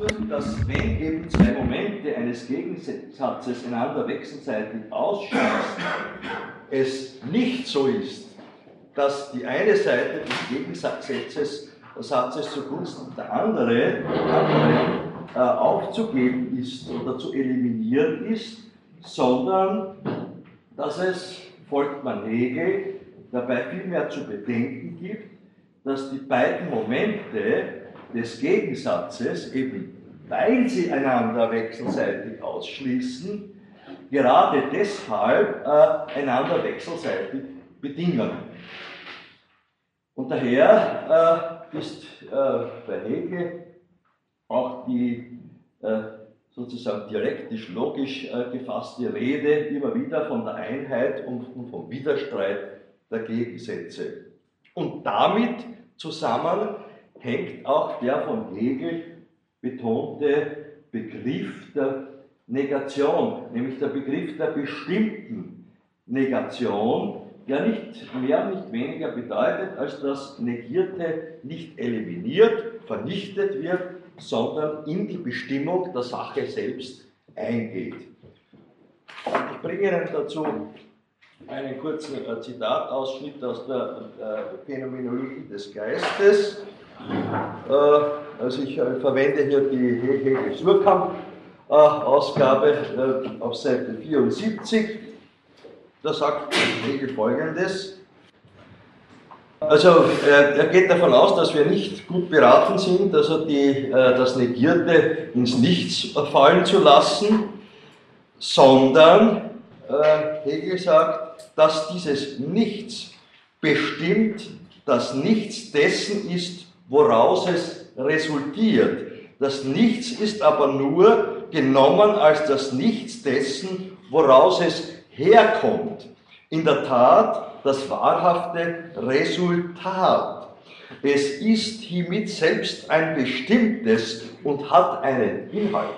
wird, dass wenn eben zwei Momente eines Gegensatzes einander wechselseitig ausschließen, es nicht so ist, dass die eine Seite des Gegensatzes Satzes zugunsten der andere, andere äh, aufzugeben ist oder zu eliminieren ist, sondern dass es, folgt man Hegel, dabei vielmehr zu bedenken gibt, dass die beiden Momente des Gegensatzes, eben weil sie einander wechselseitig ausschließen, gerade deshalb äh, einander wechselseitig bedingen. Und daher äh, ist äh, bei Hegel auch die äh, sozusagen dialektisch-logisch äh, gefasste Rede immer wieder von der Einheit und vom Widerstreit der Gegensätze. Und damit zusammen hängt auch der von Hegel betonte Begriff der Negation, nämlich der Begriff der bestimmten Negation, der nicht mehr, nicht weniger bedeutet, als dass Negierte nicht eliminiert, vernichtet wird, sondern in die Bestimmung der Sache selbst eingeht. Ich bringe Ihnen dazu einen kurzen äh, Zitatausschnitt aus der äh, Phänomenologie des Geistes. Äh, also ich äh, verwende hier die Hegel Surkamp Ausgabe äh, auf Seite 74. Da sagt Hegel folgendes. Also er geht davon aus, dass wir nicht gut beraten sind, also die, das Negierte ins Nichts fallen zu lassen, sondern Hegel sagt, dass dieses Nichts bestimmt das Nichts dessen ist, woraus es resultiert. Das Nichts ist aber nur genommen als das Nichts dessen, woraus es herkommt. In der Tat das wahrhafte Resultat. Es ist hiermit selbst ein bestimmtes und hat einen Inhalt.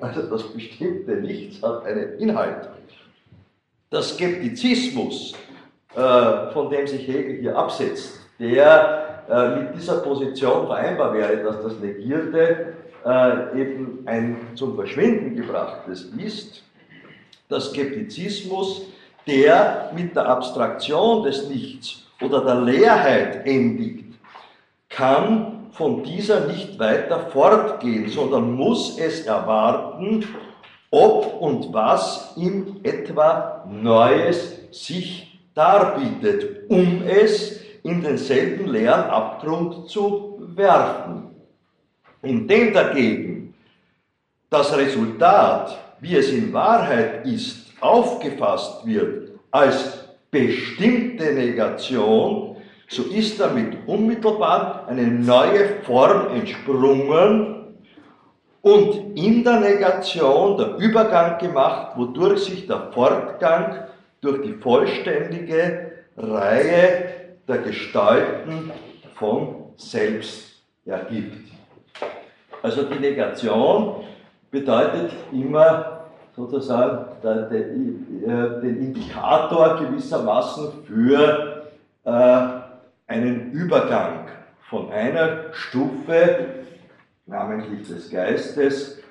Also das bestimmte Nichts hat einen Inhalt. Der Skeptizismus, äh, von dem sich Hegel hier absetzt, der äh, mit dieser Position vereinbar wäre, dass das Negierte äh, eben ein zum Verschwinden gebrachtes ist, der Skeptizismus, der mit der Abstraktion des Nichts oder der Leerheit endigt, kann von dieser nicht weiter fortgehen, sondern muss es erwarten, ob und was ihm etwa Neues sich darbietet, um es in denselben leeren Abgrund zu werfen. Indem dagegen das Resultat, wie es in Wahrheit ist, aufgefasst wird als bestimmte Negation, so ist damit unmittelbar eine neue Form entsprungen und in der Negation der Übergang gemacht, wodurch sich der Fortgang durch die vollständige Reihe der Gestalten von selbst ergibt. Also die Negation bedeutet immer sozusagen äh, den Indikator gewissermaßen für äh, einen Übergang von einer Stufe, namentlich des Geistes,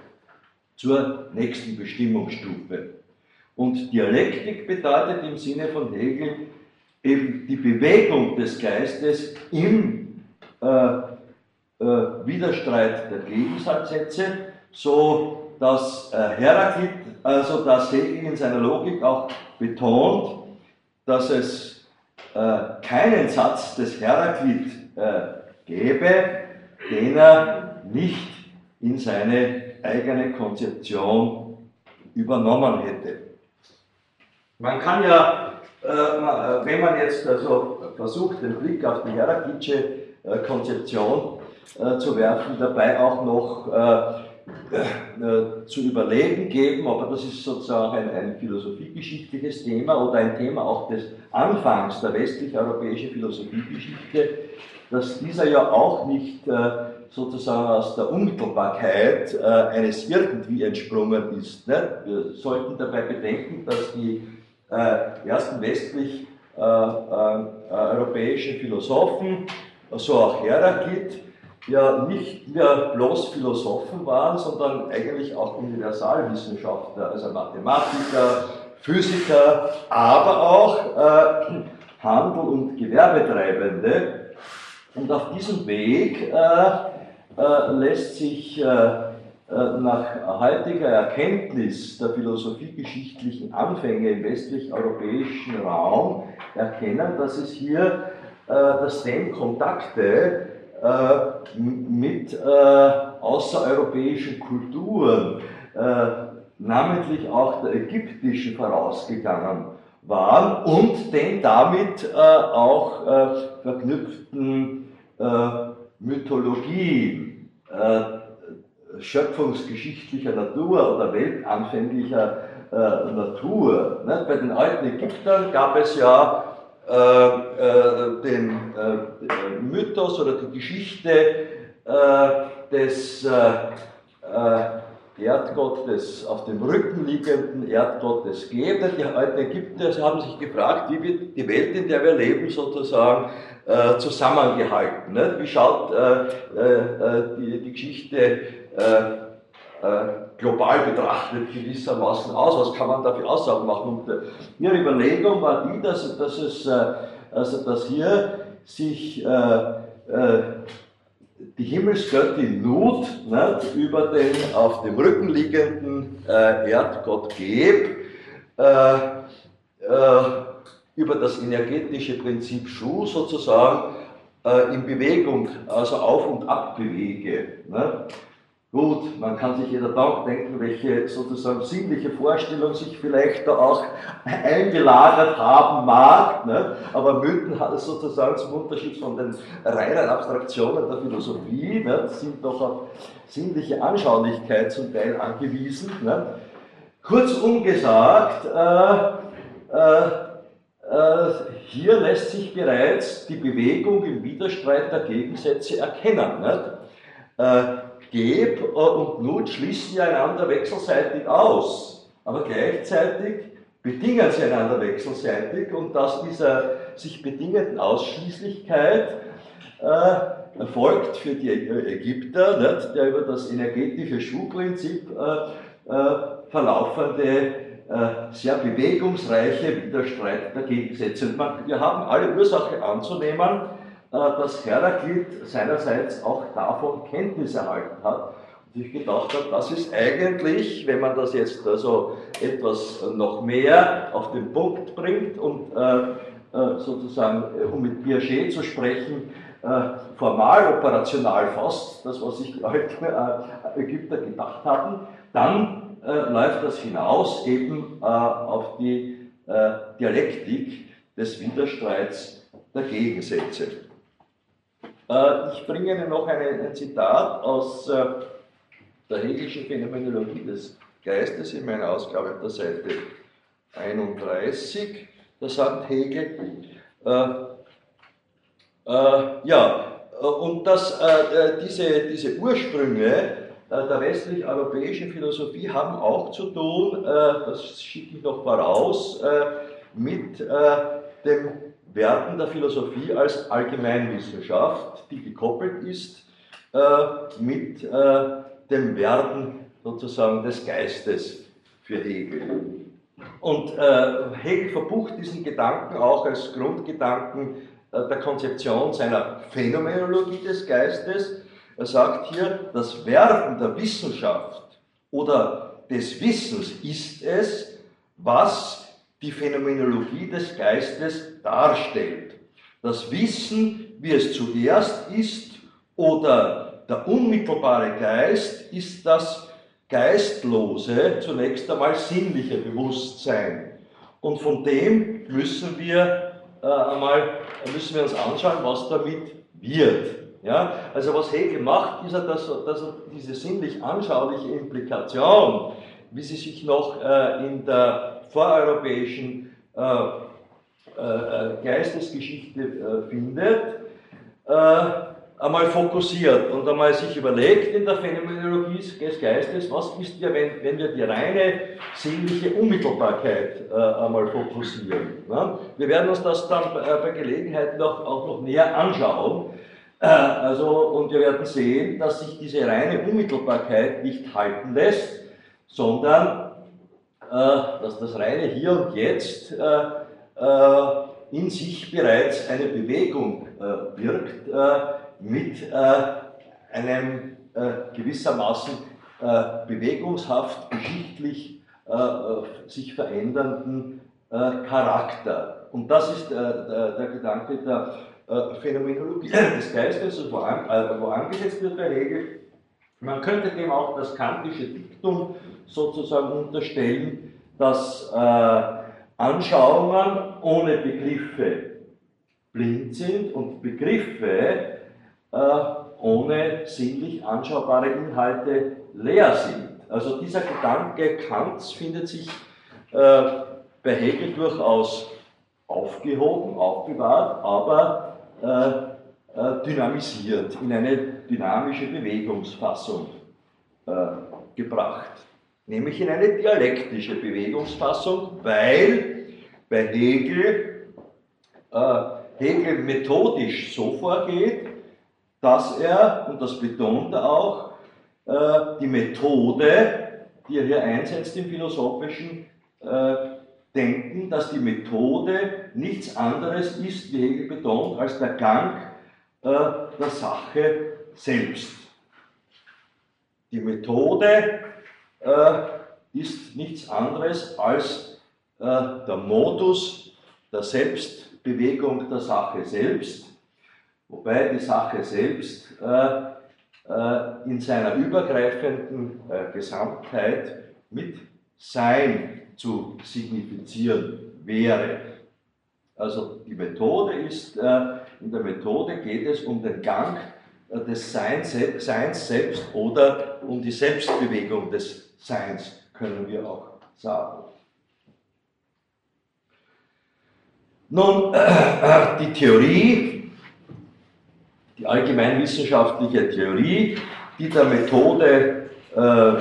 zur nächsten Bestimmungsstufe. Und Dialektik bedeutet im Sinne von Hegel eben die Bewegung des Geistes im äh, äh, Widerstreit der Gegensatzsätze, so dass äh, Heraklit, also dass Hegel in seiner Logik auch betont, dass es äh, keinen Satz des Heraklit äh, gäbe, den er nicht in seine eigene Konzeption übernommen hätte. Man kann ja wenn man jetzt also versucht, den Blick auf die Heraklitsche äh, Konzeption zu werfen, dabei auch noch zu überlegen geben, aber das ist sozusagen ein, ein philosophiegeschichtliches Thema oder ein Thema auch des Anfangs der westlich-europäischen Philosophiegeschichte, dass dieser ja auch nicht sozusagen aus der Unmittelbarkeit eines irgendwie entsprungen ist. Wir sollten dabei bedenken, dass die äh, ersten westlich äh, äh, europäischen Philosophen, so auch Heraklit, ja nicht mehr bloß Philosophen waren, sondern eigentlich auch Universalwissenschaftler, also Mathematiker, Physiker, aber auch äh, Handel- und Gewerbetreibende. Und auf diesem Weg äh, äh, lässt sich äh, äh, nach heutiger Erkenntnis der philosophiegeschichtlichen Anfänge im westlich-europäischen Raum erkennen, dass es hier äh, dass dem Kontakte äh, mit außereuropäischen Kulturen, namentlich auch der ägyptischen, vorausgegangen waren und den damit auch verknüpften Mythologien schöpfungsgeschichtlicher Natur oder weltanfänglicher äh, Natur. Ne? Bei den alten Ägyptern gab es ja äh, äh, den äh, Mythos oder die Geschichte äh, des äh, Erdgottes, auf dem Rücken liegenden Erdgottes Geber. Die alten Ägypter haben sich gefragt, wie wird die Welt, in der wir leben, sozusagen zusammengehalten. Ne? Wie schaut die, Geschichte äh, äh, global betrachtet gewissermaßen aus, was kann man da für Aussagen machen. Und äh, ihre Überlegung war die, dass, dass, es, also dass hier sich die Himmelsgöttin Nut ne, über den auf dem Rücken liegenden Erdgott Geb über das energetische Prinzip Schuh sozusagen äh, in Bewegung, also auf und ab bewege. Ne? Gut, man kann sich jeder Tag denken, welche sozusagen sinnliche Vorstellung sich vielleicht da auch eingelagert haben mag, ne? aber Mythen hat es sozusagen zum Unterschied von den reinen Abstraktionen der Philosophie, ne? sind doch auf sinnliche Anschaulichkeit zum Teil angewiesen. Ne? Kurzum gesagt, äh, äh, äh, hier lässt sich bereits die Bewegung im Widerstreit der Gegensätze erkennen. Nicht? Äh, Geb und Nut schließen ja einander wechselseitig aus, aber gleichzeitig bedingen sie einander wechselseitig und aus dieser sich bedingenden Ausschließlichkeit äh, erfolgt für die Ägypter, nicht, der über das energetische Schuhprinzip äh, äh, verlaufende äh, sehr bewegungsreiche Widerstreit der Gegensätze. Wir haben alle Ursache anzunehmen, äh, dass Heraklit seinerseits auch davon Kenntnis erhalten hat. Und ich gedacht habe, das ist eigentlich, wenn man das jetzt also etwas noch mehr auf den Punkt bringt und äh, sozusagen, um mit Piaget zu sprechen, formal, operational fast, das, was sich Ägypter gedacht hatten, dann äh, läuft das hinaus eben äh, auf die äh, Dialektik des Widerstreits der Gegensätze. Äh, ich bringe Ihnen noch eine, ein Zitat aus äh, der Hegelischen Phänomenologie des Geistes in meiner Ausgabe auf der Seite 31. Da sagt Hegel, äh, ja, und dass diese, diese Ursprünge äh, der westlich-europäischen Philosophie haben auch zu tun, äh, das schicke ich noch voraus, äh, mit den Werten der Philosophie als Allgemeinwissenschaft, die gekoppelt ist mit dem Werden sozusagen des Geistes für Hegel. Und Hegel verbucht diesen Gedanken auch als Grundgedanken der Konzeption seiner Phänomenologie des Geistes, er sagt hier, das Werden der Wissenschaft oder des Wissens ist es, was die Phänomenologie des Geistes darstellt. Das Wissen, wie es zuerst ist, oder der unmittelbare Geist ist das geistlose, zunächst einmal sinnliche Bewusstsein. Und von dem müssen wir äh, einmal müssen wir uns anschauen, was damit wird. Ja? Also was Hegel macht, ist, dass, dass er diese sinnlich anschauliche Implikation, wie sie sich noch äh, in der voreuropäischen äh, äh, Geistesgeschichte äh, findet, äh, einmal fokussiert und einmal sich überlegt in der Phänomenologie des Geistes, was ist ja, wenn, wenn wir die reine sinnliche Unmittelbarkeit äh, einmal fokussieren. Ne? Wir werden uns das dann bei Gelegenheit noch, auch noch näher anschauen. also, und wir werden sehen, dass sich diese reine Unmittelbarkeit nicht halten lässt, sondern dass das reine Hier und Jetzt äh, äh, in sich bereits eine Bewegung äh, wirkt äh, mit äh, einem gewissermaßen bewegungshaft, geschichtlich sich verändernden Charakter. Und das ist der, Gedanke der Phänomenologie des Geistes, an, wo angesetzt wird bei Hegel. Man könnte dem auch das kantische Diktum sozusagen unterstellen, dass äh, Anschauungen ohne Begriffe blind sind und Begriffe äh, ohne sinnlich anschaubare Inhalte leer sind. Also dieser Gedanke Kants findet sich äh, bei Hegel durchaus aufgehoben, aufbewahrt, aber äh, äh dynamisiert, in eine dynamische Bewegungsfassung äh, gebracht nämlich in eine dialektische Bewegungsfassung, weil bei Hegel äh, Hegel methodisch so vorgeht, dass er, und das betont er auch, äh, die Methode, die er hier einsetzt im philosophischen äh, Denken, dass die Methode nichts anderes ist, wie Hegel betont, als der Gang äh, der Sache selbst. Die Methode ist nichts anderes als äh, der Modus der Selbstbewegung der Sache selbst, wobei die Sache selbst äh, in seiner übergreifenden Gesamtheit mit Sein zu signifizieren wäre. Also die Methode ist, in der Methode geht es um den Gang des Seins, Seins selbst oder um die Selbstbewegung des Seins, können wir auch sagen. Nun, äh, die Theorie, die allgemeinwissenschaftliche Theorie, die der Methode, äh,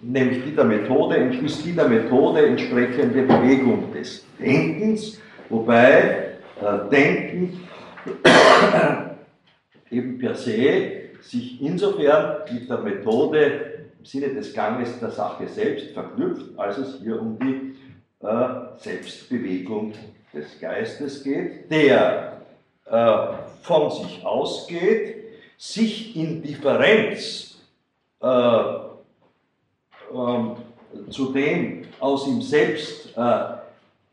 nämlich die der Methode, ist die der Methode entsprechende Bewegung des Denkens, wobei äh, Denken eben per se sich insofern mit der Methode Sinne des Ganges der Sache selbst verknüpft, als es hier um die äh, Selbstbewegung des Geistes geht, der äh, von sich ausgeht, sich in Differenz äh, ähm, zu dem aus ihm selbst äh,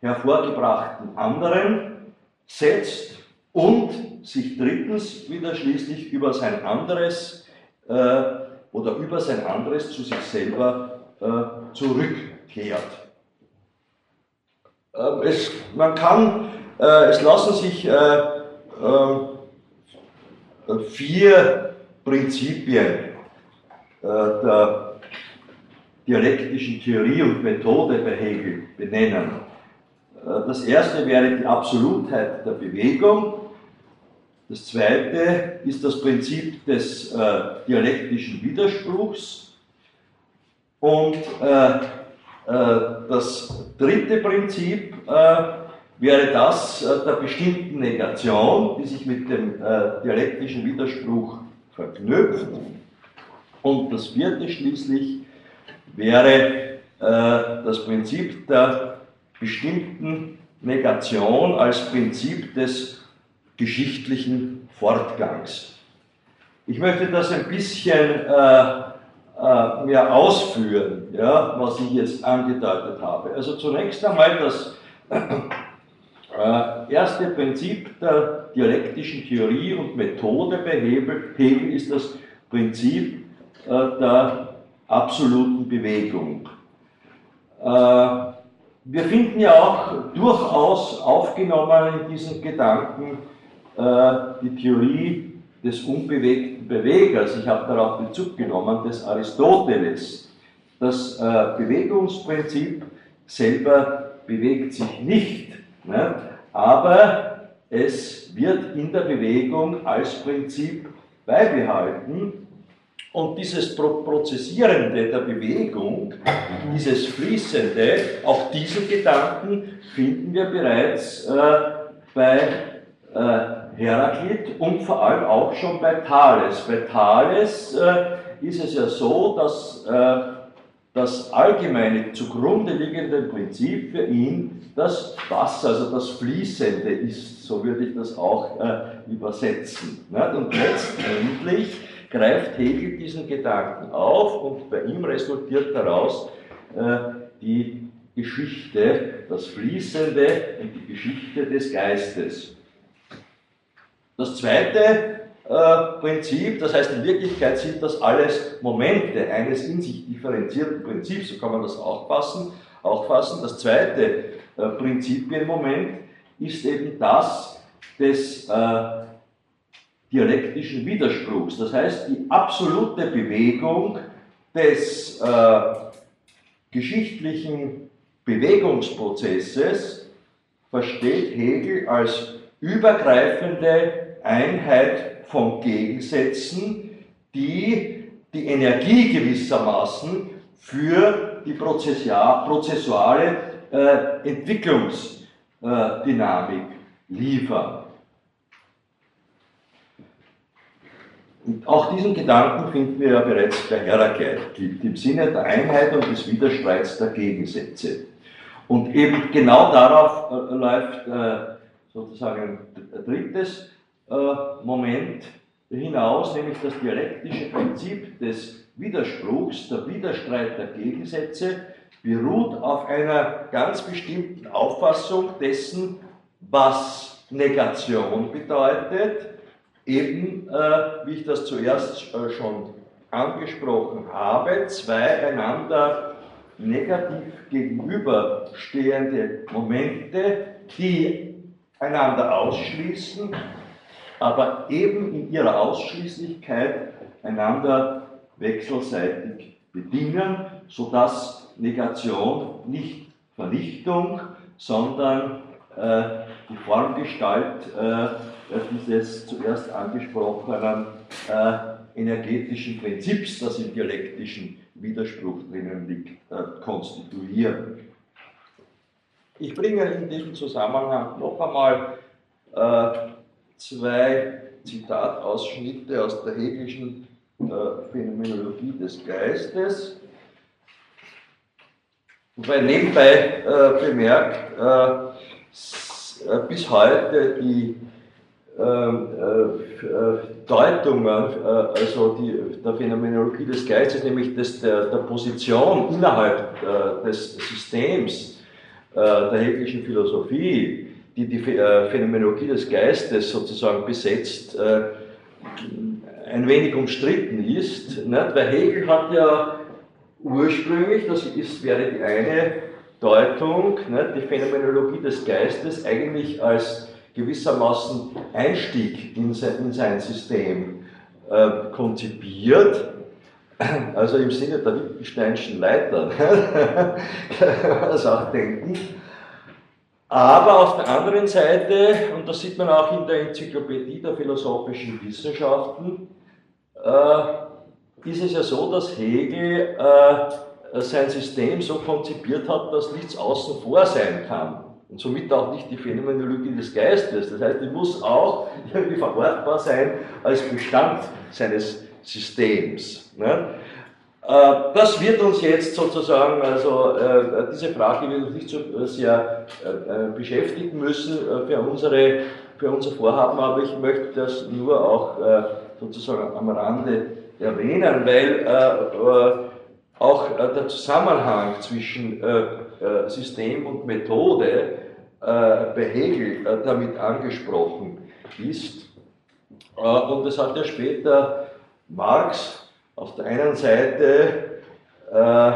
hervorgebrachten anderen setzt und sich drittens wieder schließlich über sein anderes äh, oder über sein anderes zu sich selber äh, zurückkehrt. Äh, es, man kann, äh, es lassen sich äh, äh, vier Prinzipien äh, der dialektischen Theorie und Methode bei Hegel benennen. Das erste wäre die Absolutheit der Bewegung, das zweite ist das Prinzip des äh, dialektischen Widerspruchs. Und äh, äh, das dritte Prinzip äh, wäre das äh, der bestimmten Negation, die sich mit dem dialektischen Widerspruch verknüpft. Und das vierte schließlich wäre das Prinzip der bestimmten Negation als Prinzip des geschichtlichen Fortgangs. Ich möchte das ein bisschen äh, äh, mehr ausführen, ja, was ich jetzt angedeutet habe. Also zunächst einmal das äh, erste Prinzip der dialektischen Theorie und Methode bei Hegel, Hegel ist das Prinzip äh, der absoluten Bewegung. Äh, wir finden ja auch durchaus aufgenommen in diesen Gedanken äh, die Theorie des unbewegten Bewegers, ich habe darauf Bezug genommen, des Aristoteles. Das äh, Bewegungsprinzip selber bewegt sich nicht, ne? aber es wird in der Bewegung als Prinzip beibehalten und dieses Prozessierende der Bewegung, dieses Fließende, auch diesen Gedanken finden wir bereits äh, bei äh, Heraklit und vor allem auch schon bei Thales. Bei Thales äh, ist es ja so, dass äh, das allgemeine zugrunde liegende Prinzip für ihn das Wasser, also das Fließende ist, so würde ich das auch äh, übersetzen. Ne? Und letztendlich greift Hegel diesen Gedanken auf und bei ihm resultiert daraus äh, die Geschichte, das Fließende und die Geschichte des Geistes. Das zweite äh, Prinzip, das heißt in Wirklichkeit sind das alles Momente eines in sich differenzierten Prinzips, so kann man das auch fassen. Auch fassen. Das zweite äh, Prinzipienmoment ist eben das des äh, dialektischen Widerspruchs, das heißt die absolute Bewegung des äh, geschichtlichen Bewegungsprozesses versteht Hegel als übergreifende Einheit von Gegensätzen, die die Energie gewissermaßen für die prozessuale äh, Entwicklungsdynamik liefern. Und auch diesen Gedanken finden wir ja bereits bei Heraklit, im Sinne der Einheit und des Widerstreits der Gegensätze. Und eben genau darauf äh, läuft äh, sozusagen ein drittes äh, Moment hinaus, nämlich das dialektische Prinzip des Widerspruchs, der Widerstreit der Gegensätze, beruht auf einer ganz bestimmten Auffassung dessen, was Negation bedeutet, eben, äh, wie ich das zuerst äh, schon angesprochen habe, zwei einander negativ gegenüberstehende Momente, die einander ausschließen, aber eben in ihrer Ausschließlichkeit einander wechselseitig bedingen, sodass Negation nicht Vernichtung, sondern äh, die Formgestalt äh, dieses zuerst angesprochenen äh, energetischen Prinzips, das im dialektischen Widerspruch drinnen liegt, äh, konstituieren. Ich bringe in diesem Zusammenhang noch einmal äh, zwei Zitatausschnitte aus der hegelischen äh, Phänomenologie des Geistes. Wobei nebenbei äh, bemerkt, äh, bis heute die ähm, äh, äh, Deutungen, also die, der Phänomenologie des Geistes, nämlich des, der, der Position innerhalb des Systems der hegelischen Philosophie, die die Phänomenologie des Geistes sozusagen besetzt, ein wenig umstritten ist, weil Hegel hat ja ursprünglich, das ist, wäre die eine Deutung, die Phänomenologie des Geistes eigentlich als gewissermaßen Einstieg in sein, in sein System äh, konzipiert, also im Sinne der Wittgensteinischen Leiter, kann man das auch denken. Aber auf der anderen Seite, und das sieht man auch in der Enzyklopädie der philosophischen Wissenschaften, äh, ist es ja so, dass Hegel äh, sein System so konzipiert hat, dass nichts außen vor sein kann und somit auch nicht die Phänomenologie des Geistes. Das heißt, die muss auch irgendwie verortbar sein als Bestand seines Systems. Ne? Äh, das wird uns jetzt sozusagen, also äh, diese Frage wird uns nicht so sehr äh, beschäftigen müssen für, unsere, für unser Vorhaben, aber ich möchte das nur auch sozusagen am Rande erwähnen, weil auch der Zusammenhang zwischen System und Methode bei Hegel damit angesprochen ist. Und das hat ja später Marx auf der einen Seite äh,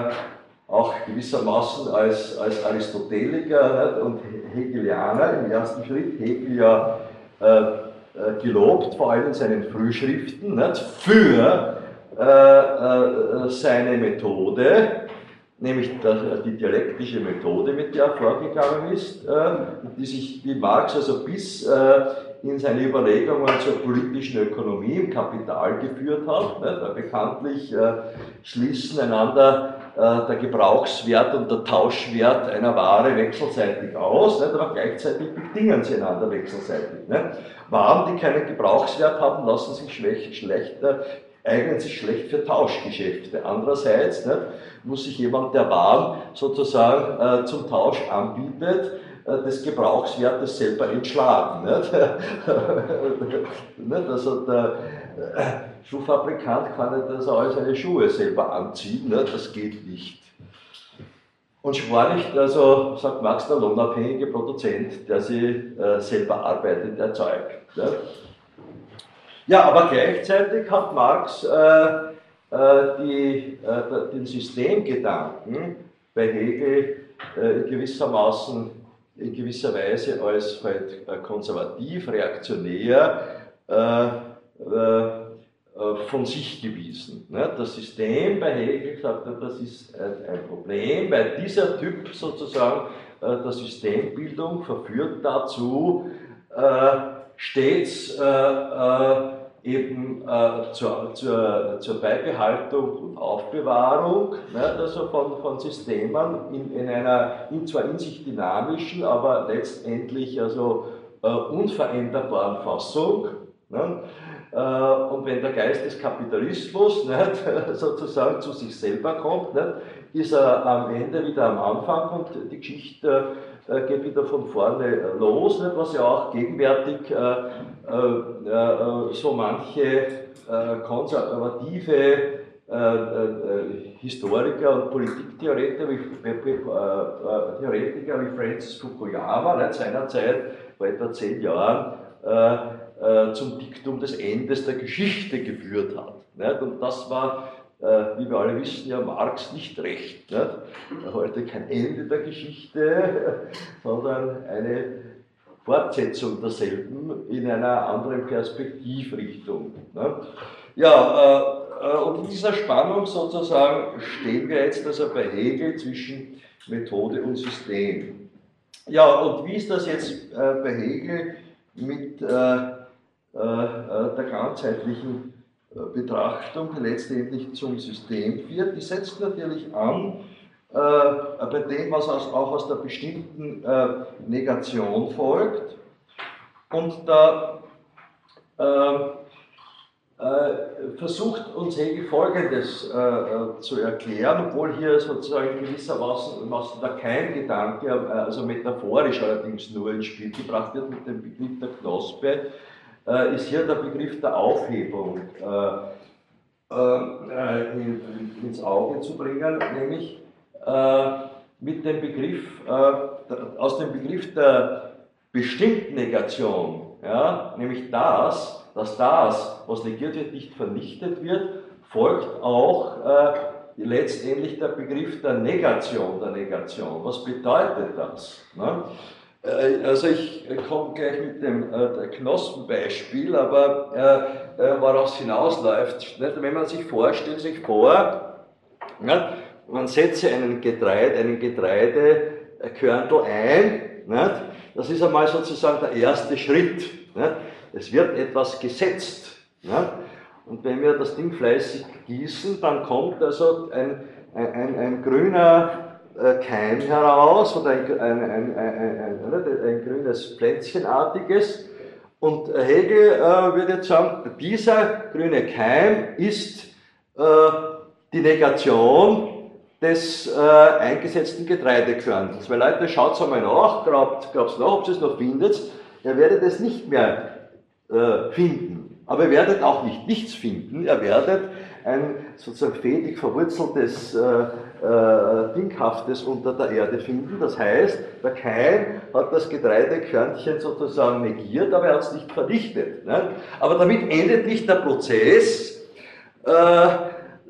auch gewissermaßen als, als Aristoteliker nicht, und Hegelianer im ersten Schritt, Hegel ja äh, äh gelobt, vor allem in seinen Frühschriften, nicht, für äh, äh seine Methode, nämlich die dialektische Methode, mit der er vorgegangen ist, äh, die sich, die Marx also bis in seine Überlegungen zur politischen Ökonomie im Kapital geführt hat. Nicht? Bekanntlich äh, schließen einander äh, der Gebrauchswert und der Tauschwert einer Ware wechselseitig aus, nicht? aber gleichzeitig bedingen sie einander wechselseitig. Nicht? Waren, die keinen Gebrauchswert haben, lassen sich schlecht, schlechter eignen sich schlecht für Tauschgeschäfte. Andererseits nicht, muss sich jemand, der Waren sozusagen äh, zum Tausch anbietet, des Gebrauchswertes selber entschlagen. Nicht? Also der äh, Schuhfabrikant kann nicht also all seine Schuhe selber anziehen, nicht? das geht nicht. Und nicht, also sagt Max, der lohnabhängige Produzent, der sie äh, selber arbeitet, erzeugt. Nicht? Ja, aber gleichzeitig hat Marx äh, äh, die, äh, den Systemgedanken bei Hegel äh, gewissermaßen in gewisser Weise als halt äh, konservativ, reaktionär äh, von sich gewiesen. Ne? Das System bei Hegel hat, das ist ein Problem, weil dieser Typ sozusagen der Systembildung verführt dazu, stets eben äh, zur, zur, zur Beibehaltung und Aufbewahrung ne, also von, von Systemen in, in einer in zwar in sich dynamischen, aber letztendlich also äh, unveränderbaren Fassung. Ne, äh, und wenn der Geist des Kapitalismus nicht, sozusagen zu sich selber kommt, nicht, ist er am Ende wieder am Anfang und die Geschichte äh, geht wieder von vorne los, nicht, was ja auch gegenwärtig äh, äh, so manche konservative Historiker und Politiktheoretiker wie, Theoretiker wie Francis Fukuyama nicht, seinerzeit vor etwa zehn Jahren zum Diktum des Endes der Geschichte geführt hat. Nicht? Und das war äh, wie wir alle wissen, ja Marx nicht recht. Nicht? Heute kein Ende der Geschichte, sondern eine Fortsetzung derselben in einer anderen Perspektivrichtung. Nicht? Ja, äh, äh, und in dieser Spannung sozusagen stehen wir jetzt also bei Hegel zwischen Methode und System. Ja, und wie ist das jetzt bei Hegel mit der ganzheitlichen Betrachtung letztendlich zum System führt. Die setzt natürlich an äh, bei dem, was auch aus der bestimmten äh, Negation folgt. Und da äh, äh versucht uns Hegel Folgendes äh, äh, zu erklären, obwohl hier sozusagen gewissermaßen der Keimgedanke, also metaphorisch allerdings nur ins Spiel gebracht wird mit dem Begriff der Knospe, äh, ist hier der Begriff der Aufhebung äh, äh, in, ins Auge zu bringen, nämlich mit dem Begriff, aus dem Begriff der bestimmten Negation, ja, nämlich das, dass das, was negiert wird, nicht vernichtet wird, folgt auch äh, letztendlich der Begriff der Negation der Negation. Was bedeutet das? Ne? Äh, also ich komme gleich mit dem äh, Knospenbeispiel, aber äh, woraus hinausläuft, nicht? wenn man sich vorstellt, sich vor, man setze einen Getreide, einen Getreidekörntel ein, das ist einmal sozusagen der erste Schritt. Es wird etwas gesetzt. Und wenn wir das Ding fleißig gießen, dann kommt also ein, ein, ein, ein grüner Keim heraus oder ein, ein, ein, ein grünes Pflänzchenartiges. Und Hegel äh, würde jetzt sagen, dieser grüne Keim ist äh, die Negation des äh, eingesetzten Getreidekörnels. Weil Leute, schaut einmal nach, glaubt es nach, ob ihr es noch findet. Ihr werdet es nicht mehr äh, finden. Aber ihr werdet auch nicht nichts finden. Ihr werdet ein sozusagen fädig verwurzeltes äh, Dinghaftes unter der Erde finden. Das heißt, der Keim hat das Getreidekörnchen sozusagen negiert, aber er hat es nicht vernichtet. Ne? Aber damit endet nicht der Prozess, äh,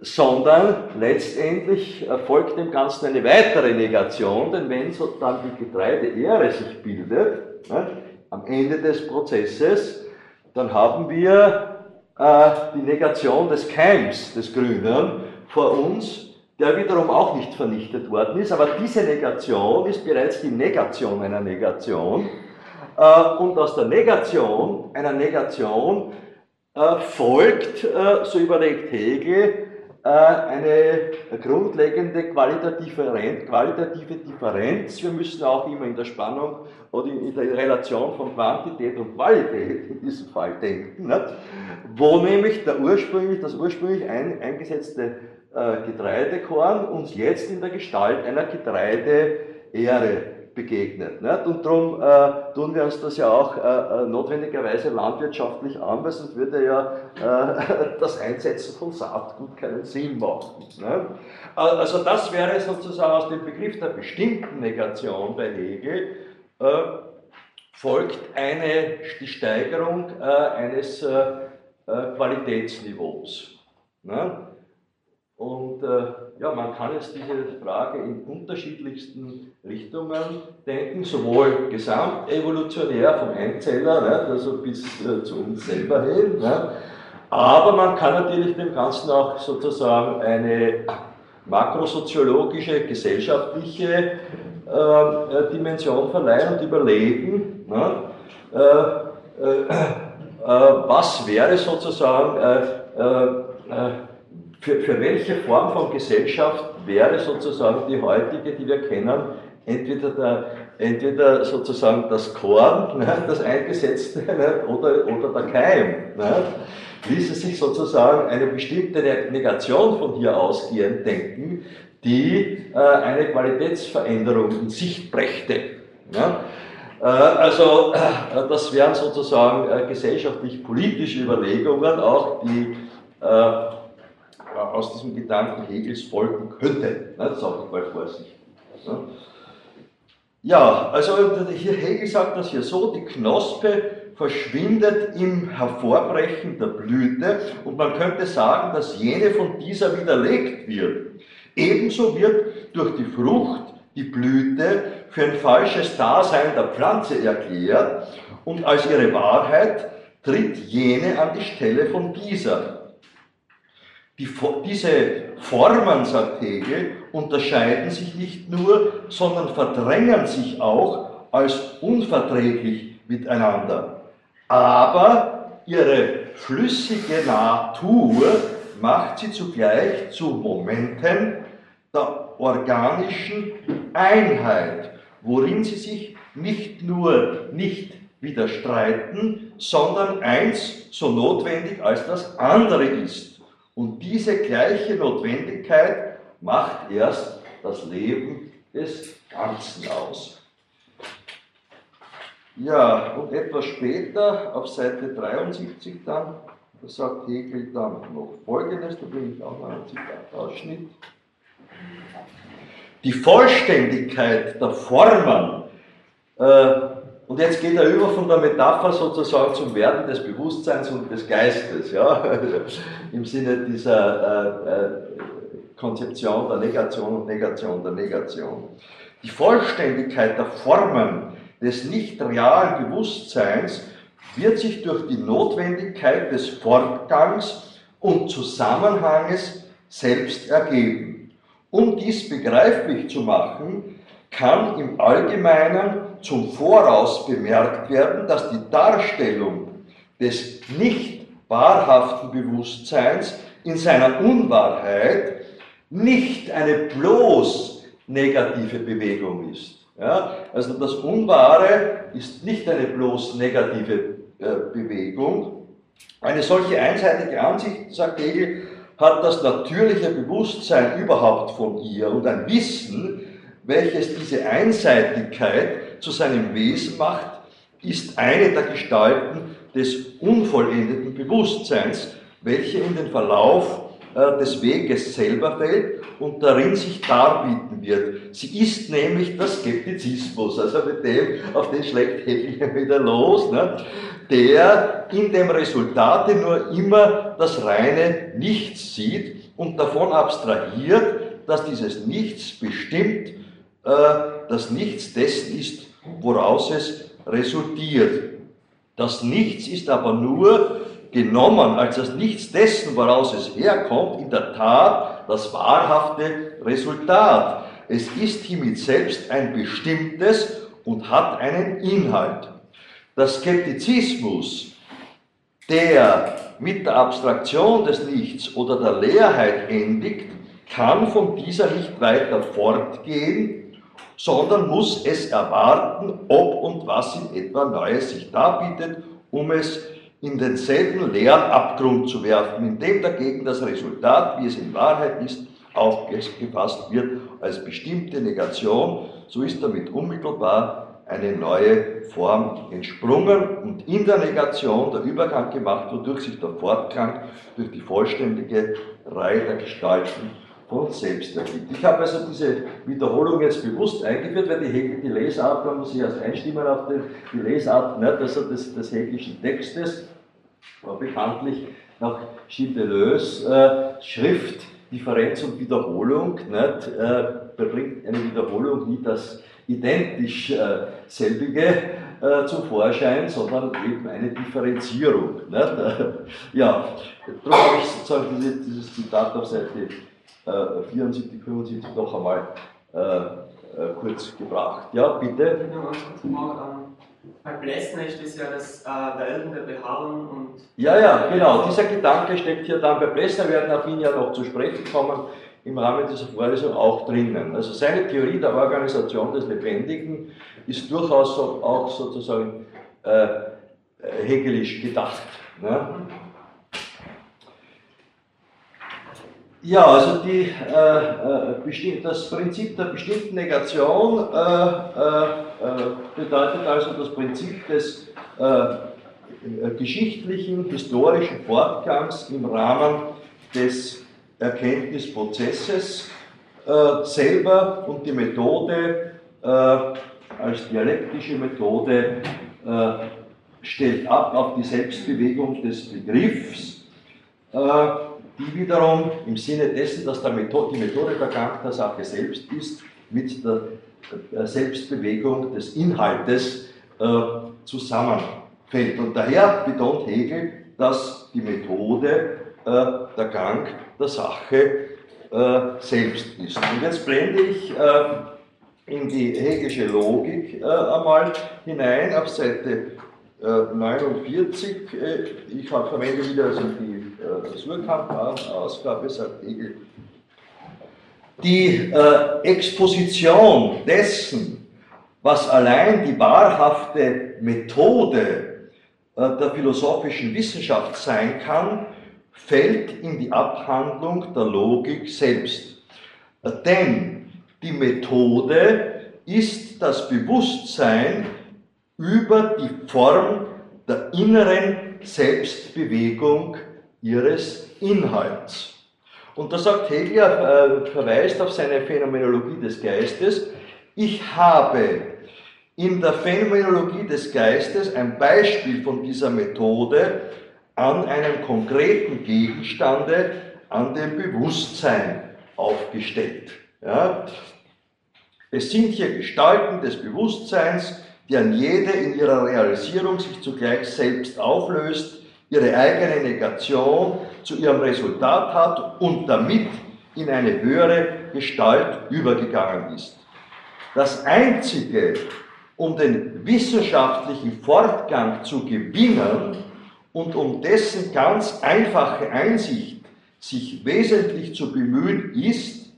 sondern letztendlich erfolgt dem Ganzen eine weitere Negation, denn wenn so dann die Getreideähre sich bildet, ne, am Ende des Prozesses, dann haben wir äh, die Negation des Keims des Grünen vor uns, der wiederum auch nicht vernichtet worden ist. Aber diese Negation ist bereits die Negation einer Negation. Äh, und aus der Negation, einer Negation, äh, folgt, äh, so überlegt Hegel, eine grundlegende qualitative, Differenz. Wir müssen auch immer in der Spannung oder in der Relation von Quantität und Qualität in diesem Fall denken, wo nämlich der ursprünglich, das ursprünglich ein, eingesetzte Getreidekorn uns jetzt in der Gestalt einer Getreideähre begegnet. Nicht? Und darum äh, tun wir uns das ja auch äh, äh, notwendigerweise landwirtschaftlich an, weil sonst würde ja äh, das Einsetzen von Saatgut keinen Sinn machen. Nicht? Äh, also das wäre sozusagen aus dem Begriff der bestimmten Negation bei Hegel äh, folgt eine, die Steigerung eines Qualitätsniveaus. Nicht? Und äh, ja, man kann jetzt diese Frage in unterschiedlichsten Richtungen denken, sowohl gesamtevolutionär vom Einzeller, ne, also bis äh, zu uns selber hin, ne, aber man kann natürlich dem Ganzen auch sozusagen eine makrosoziologische, gesellschaftliche äh, Dimension verleihen und überlegen, ne, äh, äh, äh, was wäre sozusagen für, für welche Form von Gesellschaft wäre sozusagen die heutige, die wir kennen, entweder, der, entweder sozusagen das Korn, ne, das eingesetzte, ne, oder, oder der Keim. Ne, ließe sich sozusagen eine bestimmte Negation von hier ausgehend denken, die äh, eine Qualitätsveränderung in Sicht brächte. Ne? Äh, also äh, das wären sozusagen äh, gesellschaftlich-politische Überlegungen, auch die aus diesem Gedanken Hegels folgen könnte. Das sage ich mal vorsichtig. Ja, also hier Hegel sagt das hier so, die Knospe verschwindet im Hervorbrechen der Blüte und man könnte sagen, dass jene von dieser widerlegt wird. Ebenso wird durch die Frucht die Blüte für ein falsches Dasein der Pflanze erklärt und als ihre Wahrheit tritt jene an die Stelle von dieser. Die, diese Formen, sagt Hegel, unterscheiden sich nicht nur, sondern verdrängen sich auch als unverträglich miteinander. Aber ihre flüssige Natur macht sie zugleich zu Momenten der organischen Einheit, worin sie sich nicht nur nicht widerstreiten, sondern eins so notwendig als das andere ist. Und diese gleiche Notwendigkeit macht erst das Leben des Ganzen aus. Ja, und etwas später, auf Seite 73 dann, da sagt Hegel dann noch Folgendes, da bringe ich auch noch einen Zitatausschnitt. Die Vollständigkeit der Formen äh, und jetzt geht er über von der Metapher sozusagen zum Werden des Bewusstseins und des Geistes, ja? im Sinne dieser äh, äh, Konzeption der Negation und Negation der Negation. Die Vollständigkeit der Formen des nicht realen Bewusstseins wird sich durch die Notwendigkeit des Fortgangs und Zusammenhanges selbst ergeben. Um dies begreiflich zu machen, kann im Allgemeinen zum Voraus bemerkt werden, dass die Darstellung des nicht wahrhaften Bewusstseins in seiner Unwahrheit nicht eine bloß negative Bewegung ist. Ja, also das Unwahre ist nicht eine bloß negative äh, Bewegung. Eine solche einseitige Ansicht, sagt Hegel, hat das natürliche Bewusstsein überhaupt von ihr und ein Wissen, welches diese Einseitigkeit zu seinem Wesen macht, ist eine der Gestalten des unvollendeten Bewusstseins, welche in den Verlauf äh, des Weges selber fällt und darin sich darbieten wird. Sie ist nämlich der Skeptizismus, also mit dem, auf den schlägt Hegel wieder los, ne, der in dem Resultate nur immer das reine Nichts sieht und davon abstrahiert, dass dieses Nichts bestimmt äh, das Nichts dessen ist, woraus es resultiert. Das Nichts ist aber nur genommen als das Nichts dessen, woraus es herkommt, in der Tat das wahrhafte Resultat. Es ist hiermit selbst ein bestimmtes und hat einen Inhalt. Der Skeptizismus, der mit der Abstraktion des Nichts oder der Leerheit endigt, kann von dieser nicht weiter fortgehen, sondern muss es erwarten, ob und was in etwa Neues sich darbietet, um es in denselben leeren Abgrund zu werfen, in dem dagegen das Resultat, wie es in Wahrheit ist, aufgefasst wird als bestimmte Negation, so ist damit unmittelbar eine neue Form entsprungen und in der Negation der Übergang gemacht, wodurch sich der Fortgang durch die vollständige Reihe der Gestalten von selbst ergibt. Ich habe also diese Wiederholung jetzt bewusst eingeführt, weil die, die Lesart, man muss sich erst einstimmen auf die, die Lesart nicht, also des, des hegelischen Textes, war bekanntlich nach Deleuze äh, Schrift, Differenz und Wiederholung, nicht, äh, bringt eine Wiederholung nie das identisch äh, selbige äh, zum Vorschein, sondern eben eine Differenzierung. Nicht? ja, darum habe ich sozusagen diese, dieses Zitat auf Seite 74, äh, 75 noch einmal äh, äh, kurz gebracht. Ja, bitte. Bei Plessner ist das ja das äh, Werden der Beharrung und. Ja, ja, genau. Dieser Gedanke steckt hier dann bei Plessner, wir werden auf ihn ja noch zu sprechen kommen, im Rahmen dieser Vorlesung auch drinnen. Also seine Theorie der Organisation des Lebendigen ist durchaus so, auch sozusagen äh, hegelisch gedacht. Ne? Ja, also die, äh, äh das Prinzip der bestimmten Negation äh, äh, äh, bedeutet also das Prinzip des äh, geschichtlichen, historischen Fortgangs im Rahmen des Erkenntnisprozesses selber und die Methode als dialektische Methode stellt ab auf die Selbstbewegung des Begriffs die wiederum im Sinne dessen, dass die Methode der Gang der Sache selbst ist, mit der Selbstbewegung des Inhaltes äh, zusammenfällt. Und daher betont Hegel, dass die Methode äh, der Gang der Sache äh, selbst ist. Und jetzt blende ich in die hegelische Logik einmal hinein auf Seite 49. Ich verwende wieder also die äh, Surkamp-Ausgabe sagt Hegel, die äh, Exposition dessen, was allein die wahrhafte Methode äh, der philosophischen Wissenschaft sein kann, fällt in die Abhandlung der Logik selbst. Äh, denn die Methode ist das Bewusstsein über die Form der inneren Selbstbewegung ihres Inhalts. Und da sagt Hegel, äh, verweist auf seine Phänomenologie des Geistes, ich habe in der Phänomenologie des Geistes ein Beispiel von dieser Methode an einem konkreten Gegenstande, an dem Bewusstsein aufgestellt. Ja? Es sind hier Gestalten des Bewusstseins, an jede in ihrer Realisierung sich zugleich selbst auflöst, ihre eigene Negation zu ihrem Resultat hat und damit in eine höhere Gestalt übergegangen ist. Das Einzige, um den wissenschaftlichen Fortgang zu gewinnen und um dessen ganz einfache Einsicht sich wesentlich zu bemühen ist,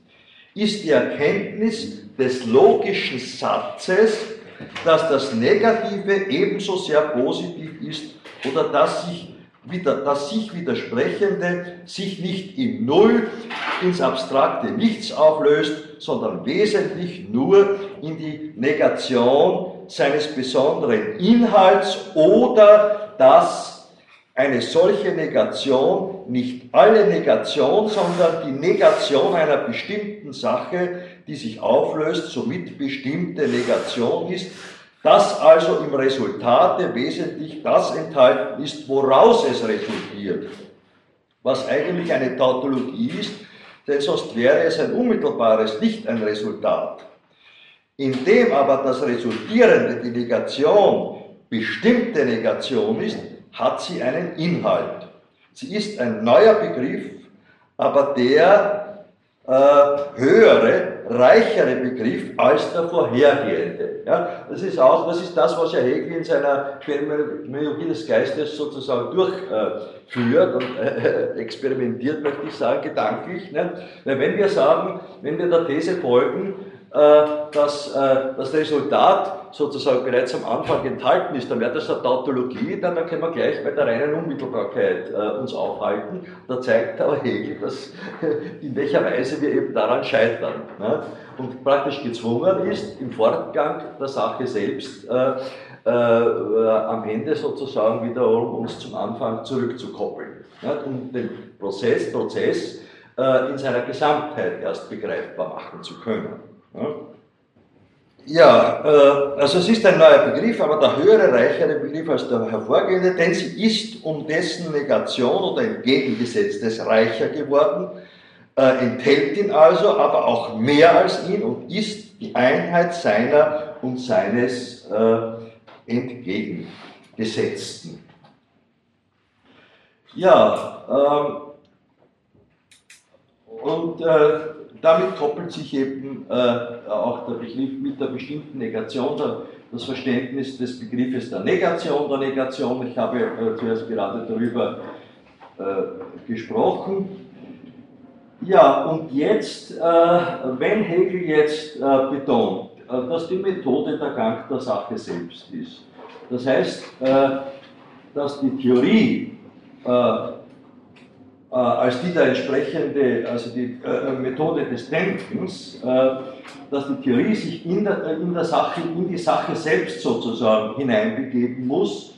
ist die Erkenntnis des logischen Satzes, dass das Negative ebenso sehr positiv ist oder dass sich das sich Widersprechende sich nicht in Null, ins abstrakte Nichts auflöst, sondern wesentlich nur in die Negation seines besonderen Inhalts oder dass eine solche Negation nicht alle Negation, sondern die Negation einer bestimmten Sache, die sich auflöst, somit bestimmte Negation ist, dass also im Resultate wesentlich das enthalten ist, woraus es resultiert. Was eigentlich eine Tautologie ist, denn sonst wäre es ein unmittelbares, nicht ein Resultat. Indem aber das Resultierende, die Negation, bestimmte Negation ist, hat sie einen Inhalt. Sie ist ein neuer Begriff, aber der äh, höhere, reichere Begriff als der vorhergehende. Ja, das ist auch, das ist das, was ja Hegel in seiner Phänomenologie des Geistes sozusagen durchführt und äh, experimentiert, möchte ich sagen, gedanklich. Ne? Wenn wir sagen, wenn wir der These folgen, äh, dass äh, das Resultat sozusagen bereits am Anfang enthalten ist, dann wäre das eine Tautologie, dann, können wir gleich bei der reinen Unmittelbarkeit äh, uns aufhalten. Da zeigt aber Hegel, dass, in welcher Weise wir eben daran scheitern. Ne? Und praktisch gezwungen ist, im Fortgang der Sache selbst äh, äh, am Ende sozusagen wiederum uns zum Anfang zurückzukoppeln, ne? um den Prozess, Prozess in seiner Gesamtheit erst begreifbar machen zu können. Ja, äh, also es ist ein neuer Begriff, aber der höhere, reichere Begriff als der hervorgehende, denn sie ist um dessen Negation oder entgegengesetztes reicher geworden, äh, enthält ihn also, aber auch mehr als ihn und ist die Einheit seiner und seines äh, entgegengesetzten. Ja, ähm, und äh, damit koppelt sich eben äh, auch der Begriff mit der bestimmten Negation, das Verständnis des Begriffes der Negation der Negation. Ich habe äh, zuerst gerade darüber äh, gesprochen. Ja, und jetzt, äh, wenn Hegel jetzt äh, betont, äh, dass die Methode der Gang der Sache selbst ist, das heißt, dass die Theorie als die da entsprechende, also die äh, Methode des Denkens, äh, dass die Theorie sich in der, äh, in der Sache, in die Sache selbst sozusagen hineinbegeben muss.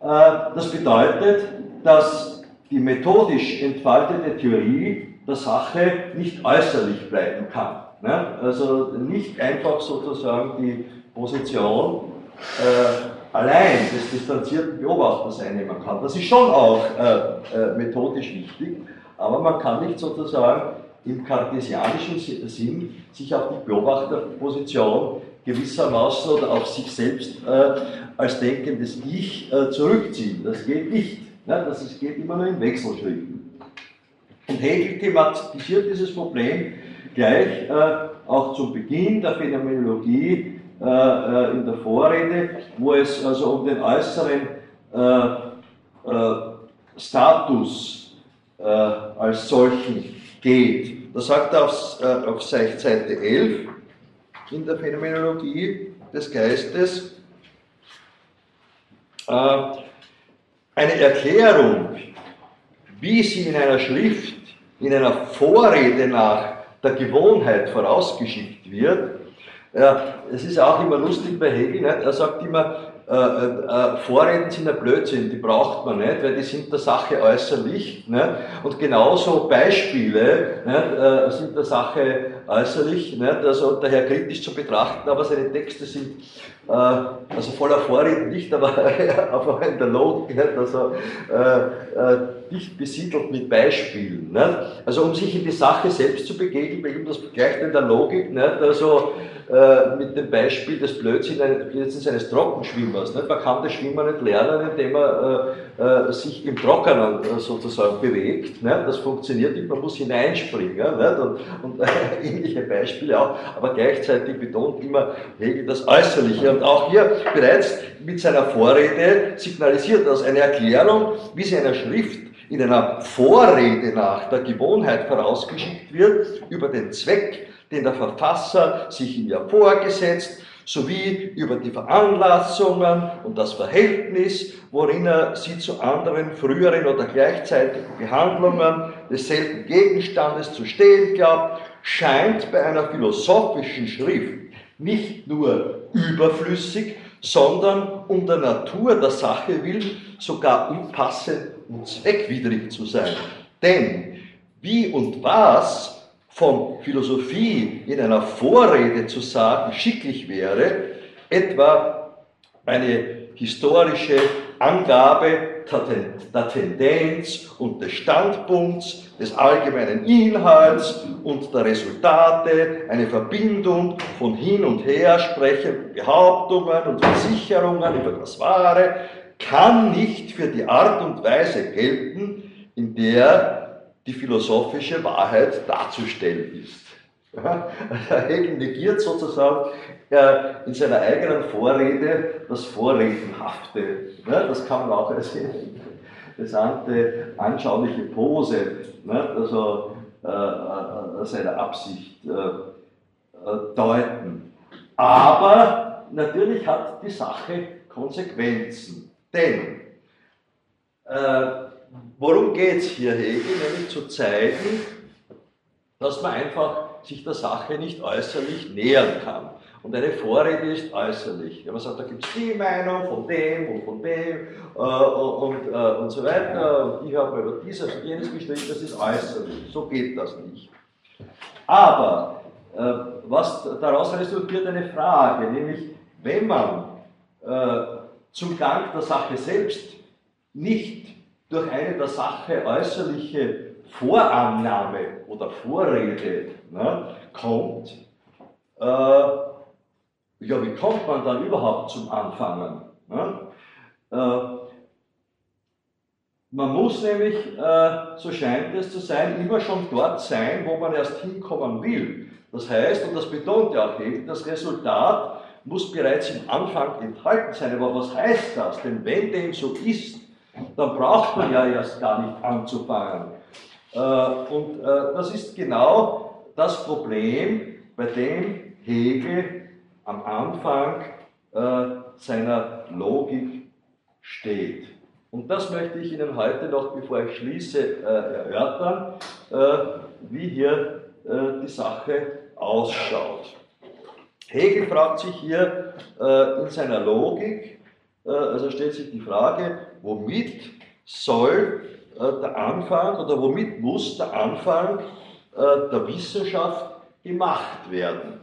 Äh, das bedeutet, dass die methodisch entfaltete Theorie der Sache nicht äußerlich bleiben kann. Ne? Also nicht einfach sozusagen die Position äh, allein des distanzierten Beobachters einnehmen kann. Das ist schon auch äh, äh, methodisch wichtig, aber man kann nicht sozusagen im kartesianischen Sinn sich auf die Beobachterposition gewissermaßen oder auf sich selbst äh, als denkendes Ich äh, zurückziehen. Das geht nicht. Ne? Das ist, geht immer nur in Wechselschritten. Und Hegel thematisiert dieses Problem gleich äh, auch zum Beginn der Phänomenologie äh, äh, in der Vorrede, wo es also um den äußeren äh, Status als solchen geht. Da sagt er auf, auf Seite 11 in der Phänomenologie des Geistes, eine Erklärung, wie sie in einer Schrift, in einer Vorrede nach der Gewohnheit vorausgeschickt wird, ja, es ist auch immer lustig bei Hegel, nicht? er sagt immer, äh, äh, Vorreden sind ein Blödsinn, die braucht man nicht, weil die sind der Sache äußerlich. Nicht? Und genauso Beispiele nicht, äh, sind der Sache äußerlich, nicht? also daher kritisch zu betrachten, aber seine Texte sind äh, also voller Vorreden nicht, aber, aber in der Logik, nicht? also äh, äh, dicht besiedelt mit Beispielen. Nicht? Also um sich in die Sache selbst zu begegnen, ihm das gleicht in der Logik, nicht? also äh, mit dem Beispiel des Blödsinns eines Trockenschwimmers. Nicht? Man kann das Schwimmen nicht lernen, indem man äh, äh, sich im Trockenen äh, sozusagen bewegt. Nicht? Das funktioniert nicht, man muss hineinspringen. Nicht? Und, und ähnliche Beispiele auch. Aber gleichzeitig betont immer Hegel das Äußerliche. Und auch hier bereits mit seiner Vorrede signalisiert das eine Erklärung, wie sie einer Schrift in einer Vorrede nach der Gewohnheit vorausgeschickt wird über den Zweck den der Verfasser sich in ihr vorgesetzt, sowie über die Veranlassungen und das Verhältnis, worin er sie zu anderen früheren oder gleichzeitigen Behandlungen desselben Gegenstandes zu stehen glaubt, scheint bei einer philosophischen Schrift nicht nur überflüssig, sondern um der Natur der Sache willen sogar unpassend und zweckwidrig zu sein. Denn wie und was von Philosophie in einer Vorrede zu sagen schicklich wäre, etwa eine historische Angabe der Tendenz und des Standpunkts, des allgemeinen Inhalts und der Resultate, eine Verbindung von hin und her sprechenden Behauptungen und Versicherungen über das Wahre, kann nicht für die Art und Weise gelten, in der die philosophische Wahrheit darzustellen ist. Hegel negiert sozusagen äh, in seiner eigenen Vorrede das Vorredenhafte. Das kann man auch als interessante, anschauliche Pose, also äh, äh, seiner Absicht deuten. Aber natürlich hat die Sache Konsequenzen. Denn, worum geht es hier, Hegel? Nämlich zu zeigen, dass man einfach sich der Sache nicht äußerlich nähern kann. Und eine Vorrede ist äußerlich. Wenn man sagt, da gibt es die Meinung von dem und von dem äh, und, äh, und so weiter, und ich habe über dieses und jenes geschrieben, das ist äußerlich. So geht das nicht. Aber äh, was daraus resultiert eine Frage, nämlich wenn man äh, zum Gang der Sache selbst nicht durch eine der Sache äußerliche Vorannahme oder Vorrede ne, kommt, äh, ja, wie kommt man dann überhaupt zum Anfangen? Ne? Äh, man muss nämlich, äh, so scheint es zu sein, immer schon dort sein, wo man erst hinkommen will. Das heißt, und das betont ja auch Hegel, das Resultat muss bereits im Anfang enthalten sein. Aber was heißt das? Denn wenn dem so ist, dann braucht man ja erst gar nicht anzufangen. Äh, und äh, das ist genau das Problem, bei dem Hegel am Anfang äh, seiner Logik steht. Und das möchte ich Ihnen heute noch, bevor ich schließe, erörtern, wie hier die Sache ausschaut. Hegel fragt sich hier in seiner Logik, also stellt sich die Frage, womit soll äh, der Anfang oder womit muss der Anfang äh, der Wissenschaft gemacht werden.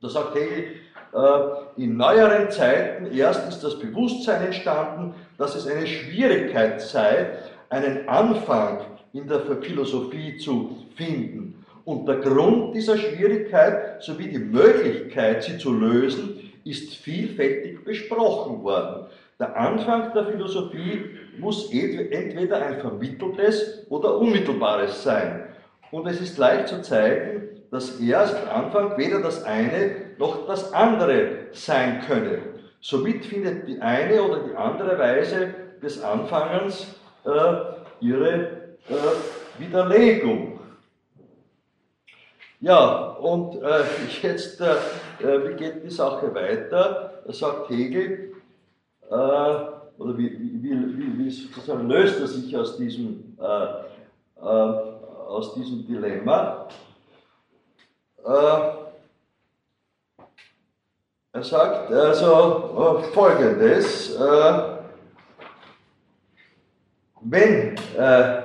Da sagt Hegel, äh, in neueren Zeiten erst ist das Bewusstsein entstanden, dass es eine Schwierigkeit sei, einen Anfang in der Philosophie zu finden. Und der Grund dieser Schwierigkeit sowie die Möglichkeit, sie zu lösen, ist vielfältig besprochen worden. Der Anfang der Philosophie muss entweder ein vermitteltes oder unmittelbares sein. Und es ist leicht zu zeigen, dass erst Anfang weder das eine noch das andere sein könne. Somit findet die eine oder die andere Weise des Anfangens äh, ihre äh, Widerlegung. Ja, und äh, jetzt, äh, äh, wie geht die Sache weiter? Sagt Hegel, äh, oder wie, wie, wie, wie, löst er sich aus diesem, äh, äh, aus diesem Dilemma? Äh, er sagt also äh, folgendes, äh, wenn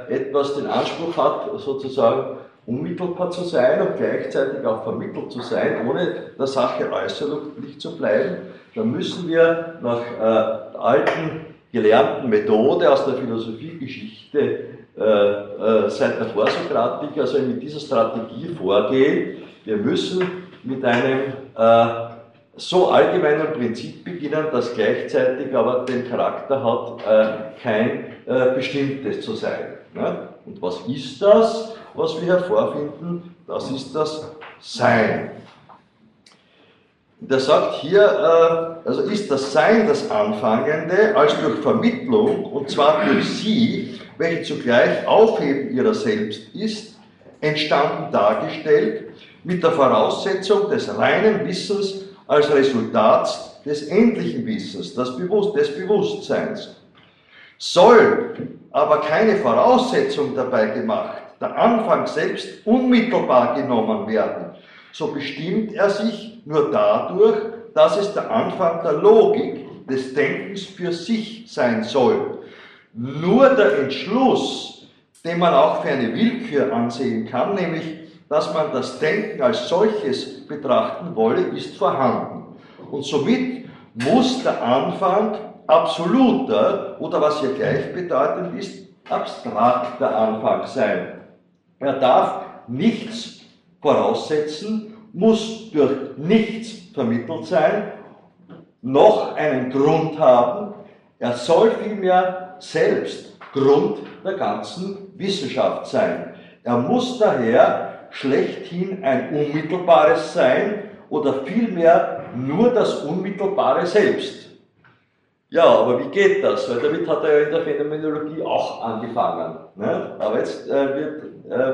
etwas den Anspruch hat, sozusagen unmittelbar zu sein und gleichzeitig auch vermittelt zu sein, ohne der Sache äußerlich zu bleiben, dann müssen wir nach äh, der alten gelernten Methode aus der Philosophiegeschichte äh, äh, seit der Vorsokratik, also mit dieser Strategie vorgehen. Wir müssen mit einem äh, so allgemeinen Prinzip beginnen, das gleichzeitig aber den Charakter hat, äh, kein äh, bestimmtes zu sein. Ne? Und was ist das? was wir hervorfinden, das ist das Sein. Der sagt hier, äh, also ist das Sein das Anfangende, als durch Vermittlung, und zwar durch sie, welche zugleich Aufheben ihrer selbst ist, entstanden dargestellt, mit der Voraussetzung des reinen Wissens als Resultat des endlichen Wissens, des Bewusstseins. Soll aber keine Voraussetzung dabei gemacht, der Anfang selbst unmittelbar genommen werden, so bestimmt er sich nur dadurch, dass es der Anfang der Logik des Denkens für sich sein soll. Nur der Entschluss, den man auch für eine Willkür ansehen kann, nämlich dass man das Denken als solches betrachten wolle, ist vorhanden. Und somit muss der Anfang absoluter oder was hier gleichbedeutend ist, abstrakter Anfang sein. Er darf nichts voraussetzen, muss durch nichts vermittelt sein, noch einen Grund haben. Er soll vielmehr selbst Grund der ganzen Wissenschaft sein. Er muss daher schlechthin ein unmittelbares Sein oder vielmehr nur das Unmittelbare selbst. Ja, aber wie geht das? Weil damit hat er ja in der Phänomenologie auch angefangen. Ne? Aber jetzt äh, wird äh,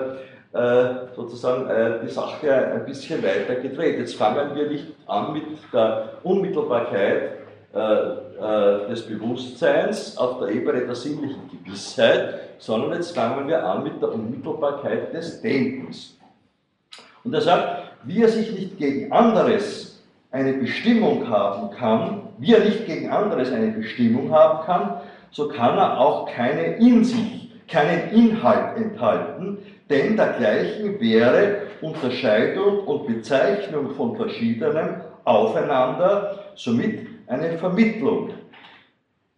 sozusagen äh, die Sache ein bisschen weiter gedreht. Jetzt fangen wir nicht an mit der Unmittelbarkeit äh, äh, des Bewusstseins auf der Ebene der sinnlichen Gewissheit, sondern jetzt fangen wir an mit der Unmittelbarkeit des Denkens. Und er sagt, wie er sich nicht gegen anderes eine Bestimmung haben kann, wie er nicht gegen anderes eine Bestimmung haben kann, so kann er auch keine in sich, keinen Inhalt enthalten, denn dergleichen wäre Unterscheidung und Bezeichnung von verschiedenem aufeinander, somit eine Vermittlung.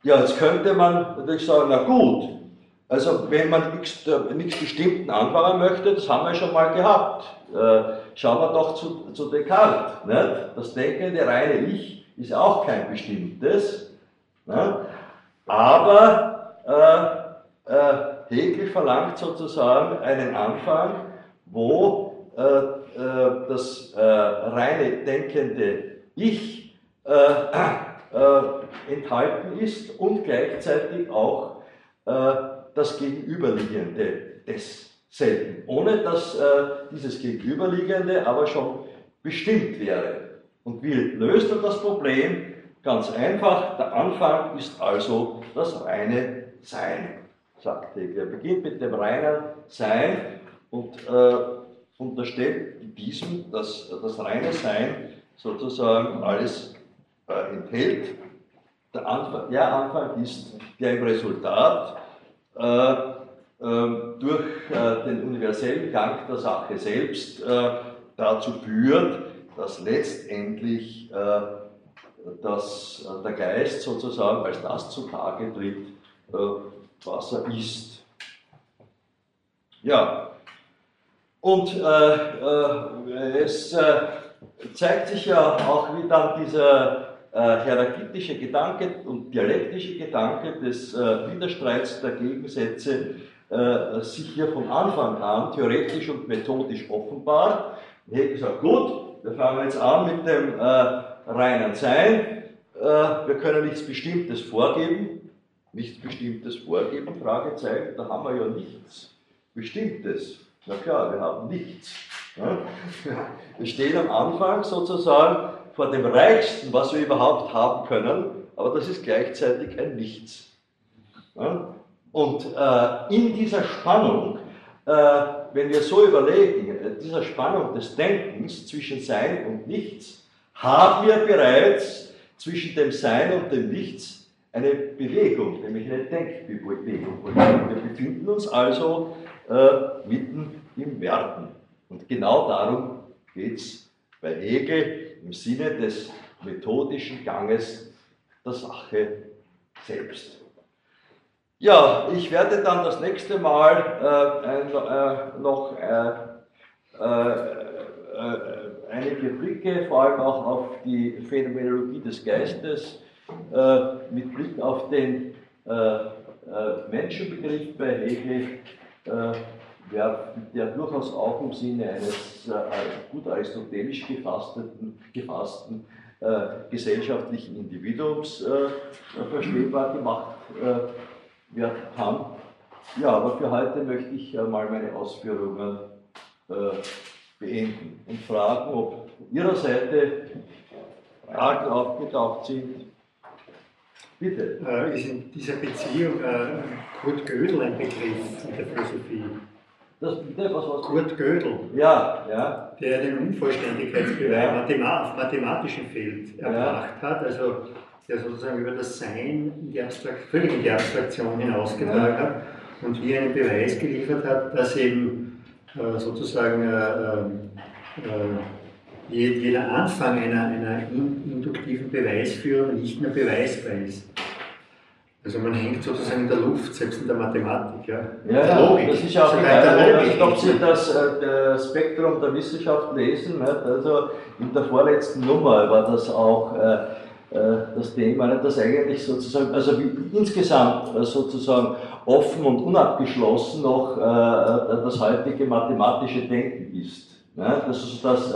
Ja, jetzt könnte man natürlich sagen, na gut, also wenn man nichts, äh, nichts Bestimmten anfangen möchte, das haben wir schon mal gehabt. Äh, schauen wir doch zu, zu Descartes. Nicht? Das denkende reine Ich ist auch kein bestimmtes. Nicht? Aber äh, äh, Hegel verlangt sozusagen einen Anfang, wo äh, äh das reine denkende Ich enthalten ist und gleichzeitig auch das Gegenüberliegende desselben, ohne dass äh, dieses Gegenüberliegende aber schon bestimmt wäre. Und wie löst er das Problem? Ganz einfach, der Anfang ist also das reine Sein, sagt Hegel. Er beginnt mit dem reinen Sein und äh, unterstellt diesem, dass das reine Sein sozusagen alles äh, enthält. Der Anfang, der Anfang ist der im Resultat äh, ähm, durch äh, den universellen Gang der Sache selbst äh, dazu führt, dass letztendlich dass der Geist sozusagen als das zutage tritt, was er ist. Ja, und äh, es äh, zeigt sich ja auch, wie dann dieser äh, herakitische Gedanke und dialektische Gedanke des äh, Widerstreits der Gegensätze äh, sich hier von Anfang an theoretisch und methodisch offenbart. Hätte gesagt, gut, wir fangen jetzt an mit dem äh, reinen Sein. Äh, wir können nichts Bestimmtes vorgeben. Nichts Bestimmtes vorgeben, Fragezeichen, da haben wir ja nichts Bestimmtes. Na klar, wir haben nichts. Ja? Wir stehen am Anfang sozusagen vor dem Reichsten, was wir überhaupt haben können, aber das ist gleichzeitig ein Nichts. Ja? Und äh, in dieser Spannung, äh, wenn wir so überlegen, äh, dieser Spannung des Denkens zwischen Sein und Nichts, haben wir bereits zwischen dem Sein und dem Nichts eine Bewegung, nämlich eine Denkbewegung. Wir befinden uns also äh, mitten im Werden. Und genau darum geht es bei Hegel im Sinne des methodischen Ganges der Sache selbst. Ja, ich werde dann das nächste Mal äh, äh, noch äh, äh, äh, einige Blicke, vor allem auch auf die Phänomenologie des Geistes, äh, mit Blick auf den Menschenbegriff bei Hegel der, der durchaus auch im Sinne eines äh, gut aristotelisch gefassten, gefassten äh, gesellschaftlichen Individuums äh, verstehbar gemacht äh, werden kann. Ja, aber für heute möchte ich äh, mal meine Ausführungen äh, beenden und fragen, ob Ihrer Seite Fragen aufgetaucht sind. Bitte. ist in dieser Beziehung Kurt Gödel ein Begriff in der Philosophie? Das, bitte, was? Kurt Gödel. Ja, ja. Der den Unvollständigkeitsbeweis ja. Mathema auf mathematischem Feld erbracht ja. hat, also der sozusagen über das Sein in die Abstrakt, völlig in die Abstraktion hinausgetragen ja. hat und hier einen Beweis geliefert hat, dass eben äh, sozusagen äh, äh, jeder Anfang einer, einer induktiven Beweisführung nicht mehr beweisbar ist. Also man hängt sozusagen in der Luft, selbst in der Mathematik. Ja, ja, ja Logik. das ist auch in der Logik. Ob Sie das äh, Spektrum der Wissenschaft lesen, nicht? also in der vorletzten Nummer war das auch äh, das Thema, das eigentlich sozusagen, also wie insgesamt sozusagen offen und unabgeschlossen noch das heutige mathematische Denken ist. Das ist das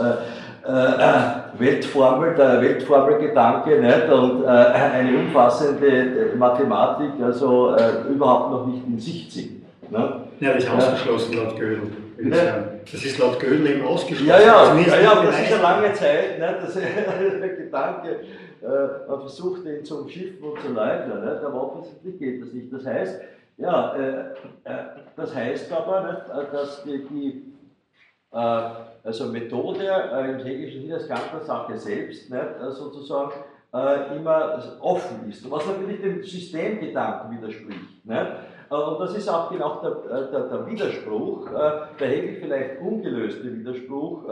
äh, Weltformel, der Weltformelgedanke nicht? und äh, eine umfassende Mathematik also äh, überhaupt noch nicht in Sicht sind. Ne? Ja, das ist ausgeschlossen laut Gödel. Ne? Das ist laut Gödel eben ausgeschlossen. Ja, ja, ja, ja aber das ist eine lange Zeit, ne? das, der Gedanke, äh, man versucht ihn zu umschiffen und zu leugnen, ne? aber offensichtlich geht das nicht. Das heißt, ja, äh, äh, das heißt aber, nicht, dass die, die also Methode äh, im täglichen Sinn als ganze Sache selbst nicht, äh, sozusagen äh, immer offen ist, was natürlich dem Systemgedanken widerspricht. Nicht? Und das ist auch genau der, der, der Widerspruch, der Hegel vielleicht ungelöste Widerspruch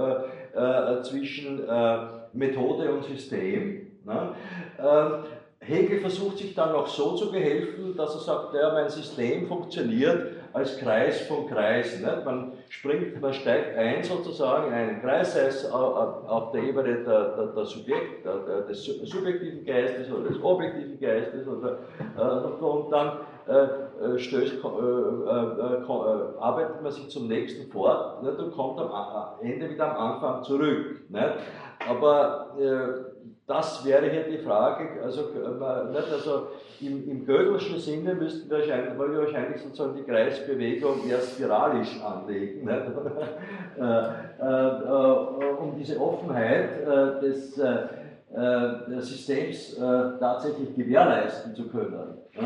zwischen Methode und System. Ne? Hegel versucht sich dann noch so zu behelfen, dass er sagt, ja, mein System funktioniert als Kreis von Kreisen. Nicht? Man springt, man steigt ein sozusagen in einen Kreis, sei es auf der Ebene der, der, der Subjekt, der, des subjektiven Geistes oder des objektiven Geistes oder, äh, und dann äh, äh stößt, äh, äh, äh, arbeitet man sich zum nächsten fort nicht? und kommt am Ende wieder am Anfang zurück. Nicht? Aber das wäre hier die Frage, also, nicht, also im, im Gödelschen Sinne müssten wir wahrscheinlich, wir wahrscheinlich sozusagen die Kreisbewegung eher spiralisch anlegen? Äh, äh, äh, um diese Offenheit äh, des äh, Systems äh, tatsächlich gewährleisten zu können. Ja?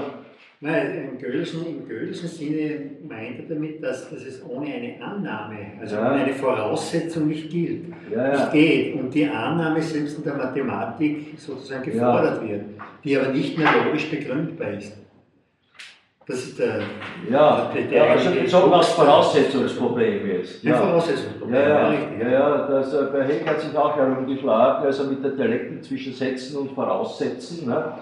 Nein, im Gödelschen, im Gödelschen Sinne meint er damit, dass, dass es ohne eine Annahme, also ja. ohne eine Voraussetzung nicht gilt, ja, ja. nicht geht. Und die Annahme selbst in der Mathematik sozusagen gefordert wird, die aber nicht mehr logisch begründbar ist. Das ist der. Ja, der, der ja also bezogen als Voraussetzungsproblem jetzt. Ja. Voraussetzungsproblem, ja, ja, richtig. Ja, ja, das, äh, bei Hegel hat sich auch herumgeschlagen, also mit der Dialektik zwischen Setzen und Voraussetzen. Ne?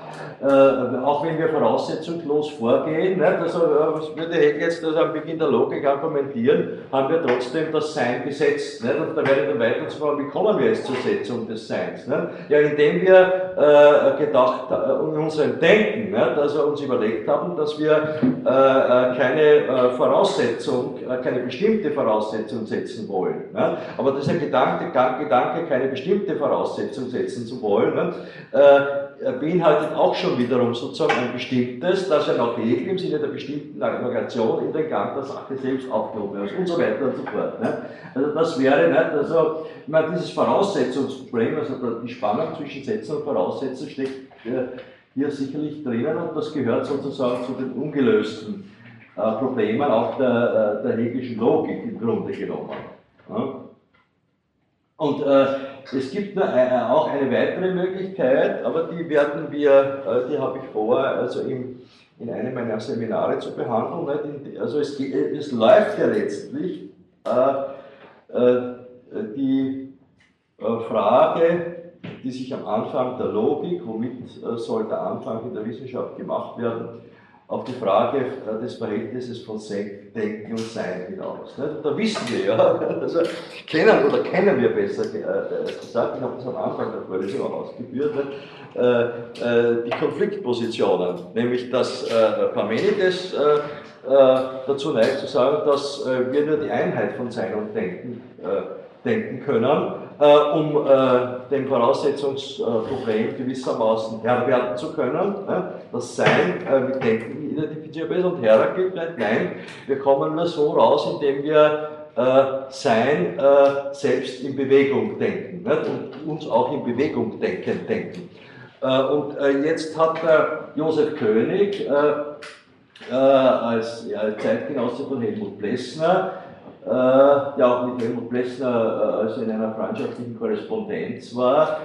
Äh, auch wenn wir voraussetzungslos vorgehen, ne? also, äh, würde Hegel jetzt also am Beginn der Logik argumentieren, haben wir trotzdem das Sein gesetzt. Ne? Und da wäre dann weiter zu fragen, wie kommen wir jetzt zur Setzung des Seins? Ne? Ja, indem wir äh, gedacht, äh, in unserem Denken, ne? also uns überlegt haben, dass wir äh, äh, keine äh, Voraussetzung, keine bestimmte Voraussetzung setzen wollen. Ne? Aber dieser Gedanke, Gedanke, keine bestimmte Voraussetzung setzen zu wollen, ne? beinhaltet auch schon wiederum sozusagen ein bestimmtes, das ja nach Hegel im Sinne der bestimmten Argumentation in den Gang der Sache selbst aufgehoben wird und so weiter und so fort. Ne? Also das wäre nicht, also ich meine, dieses Voraussetzungsproblem, also die Spannung zwischen Setzen und Voraussetzen steckt hier sicherlich drinnen und das gehört sozusagen zu den ungelösten äh, Problemen auch der, äh, der hegelischen Logik im Grunde genommen. Ja? Und äh, es gibt nur, äh, auch eine weitere Möglichkeit, aber die werden wir, äh, die habe ich vor, also im, in einem meiner Seminare zu behandeln. In, also es, es, läuft ja letztlich äh, die Frage, die sich am Anfang der Logik, womit äh, soll der Anfang in der Wissenschaft gemacht werden, auf die Frage äh, des Verhältnisses von Denken und Sein hinaus. Da wissen wir ja, also kennen oder kennen wir besser äh, gesagt, ich habe das am Anfang der Vorlesung auch ausgeführt, die Konfliktpositionen, nämlich dass Parmenides dazu neigt zu sagen, dass wir nur die Einheit von Sein und Denken denken können um äh, dem Voraussetzungsproblem gewissermaßen Herr werden zu können. Das Sein äh, mit Denken identifizierbar ist und Heraklit meint, nein, wir kommen nur so raus, indem wir Sein selbst in Bewegung denken und uns auch in Bewegung denken. denken. Und jetzt hat Josef König als Zeitgenosse von Helmut Plessner äh, der auch mit Helmut Plessner äh, also in einer freundschaftlichen Korrespondenz war,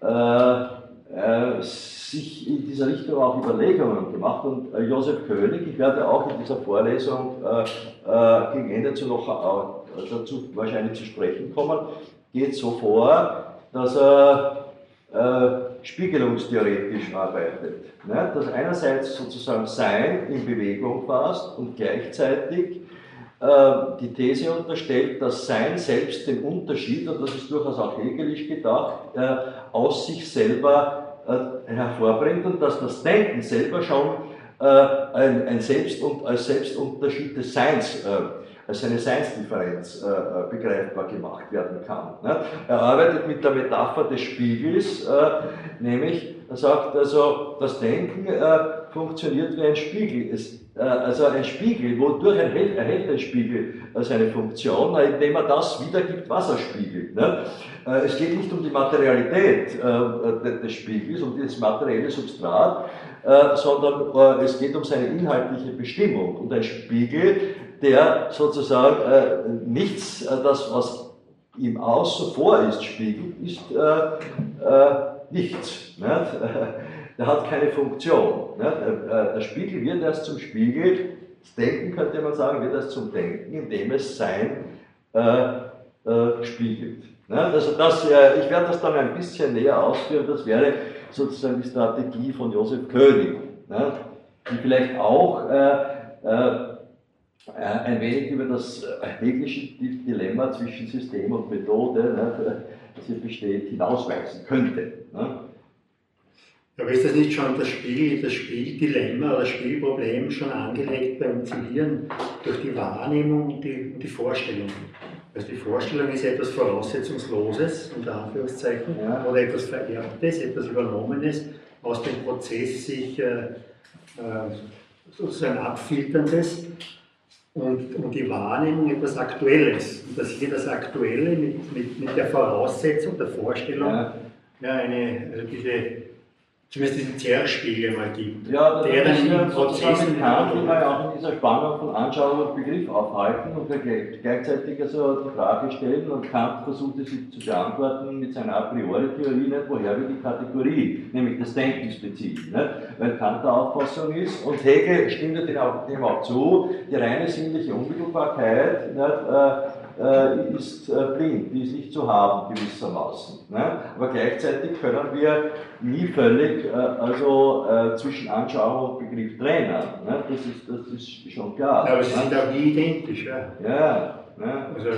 äh, sich in dieser Richtung auch Überlegungen gemacht. Und Josef König, ich werde auch in dieser Vorlesung gegen Ende zu noch dazu wahrscheinlich zu sprechen kommen, geht so vor, dass er spiegelungstheoretisch arbeitet. Ne? Dass einerseits sozusagen Sein in Bewegung fasst und gleichzeitig die These unterstellt, dass Sein selbst den Unterschied, und das ist durchaus auch hegelisch gedacht, äh, aus sich selber äh, hervorbringt und dass das Denken selber schon äh, ein, Selbst und, als Selbstunterschied des Seins äh, als eine Seinsdifferenz äh, äh, begreifbar gemacht werden kann. Ne? Er arbeitet mit der Metapher des Spiegels, äh, nämlich er sagt also, das Denken äh, funktioniert wie ein Spiegel. Es, äh, also ein Spiegel, wodurch erhält, erhält ein Spiegel äh, seine Funktion, indem er das wiedergibt, was er spiegelt. Ne? es geht nicht um die Materialität des Spiegels, um das materielle Substrat, sondern es geht um seine inhaltliche Bestimmung. Und ein Spiegel der sozusagen äh, nichts, äh, das was ihm außen vor ist, spiegelt, ist äh, äh nichts. Nicht? Der hat keine Funktion. Nicht? Äh, der Spiegel wird erst zum Spiegel, das Denken könnte man sagen, wird erst zum Denken, indem es Sein äh, spiegelt. Nicht? Also das, ich werde das dann ein bisschen näher ausführen, das wäre sozusagen die Strategie von Josef König, nicht? die vielleicht auch äh, ein wenig über das äh, heglische Dilemma zwischen System und Methode, ne, das hier besteht, hinausweisen könnte. Ne? Aber ist das nicht schon das Spiel, das Spieldilemma oder das Spielproblem schon angelegt beim Zivilieren durch die Wahrnehmung und die, die Vorstellung? Also die Vorstellung ist etwas Voraussetzungsloses, unter Anführungszeichen, ja. oder etwas Vererbtes, etwas Übernommenes, aus dem Prozess sich äh, äh sozusagen abfilterndes und, und die Wahrnehmung etwas Aktuelles. Und dass hier das Aktuelle mit, mit, mit der Voraussetzung, der Vorstellung, ja. ja eine, also diese zumindest diesen Zerrspiegel mal gibt. Ja, der dann in Prozessen kann, die wir auch in dieser Spannung von Anschauung und Begriff aufhalten und gleichzeitig also die Frage stellen und Kant versuchte sie zu beantworten mit seiner A priori-Theorie, nicht woher wir die Kategorie, nämlich das Denkens beziehen. Nicht? Weil Kant der Auffassung ist und Hegel stimmt dem auch, dem auch zu, die reine sinnliche Unmittelbarkeit nicht, äh, äh, ist äh, blind, die ist nicht zu haben gewissermaßen. Ne? Aber gleichzeitig können wir nie völlig äh, also, äh, zwischen Anschauung und Begriff trennen. Ne? Das, ist, das ist schon klar. Aber sie ne? sind auch nie identisch. Ja. ja. Ne? Also,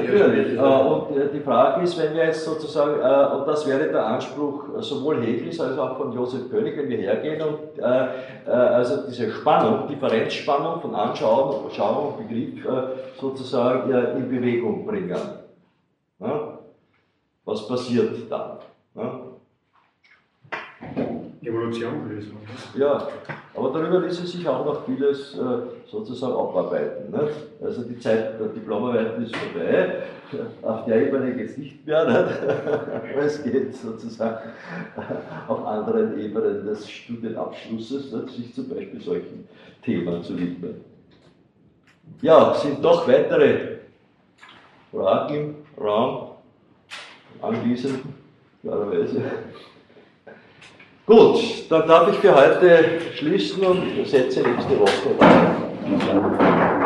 Natürlich. Äh, und äh, die Frage ist, wenn wir jetzt sozusagen, äh, und das wäre der Anspruch sowohl Hegels als auch von Josef König, wenn wir hergehen und also diese Spannung, Differenzspannung von Anschauung, Schauung und Begriff sozusagen in Bewegung bringen. Was passiert dann? Würde ich sagen. Ja, aber darüber ließe sich auch noch vieles äh, sozusagen abarbeiten. Ne? Also die Zeit der Diplomarbeiten ist vorbei, auf der Ebene es nicht mehr, nicht? es geht sozusagen auf anderen Ebenen des Studienabschlusses, nicht? sich zum Beispiel solchen Themen zu widmen. Ja, sind doch weitere Fragen im Raum anwesend, klarerweise. Gut, dann darf ich für heute schließen und setze nächste Woche weiter.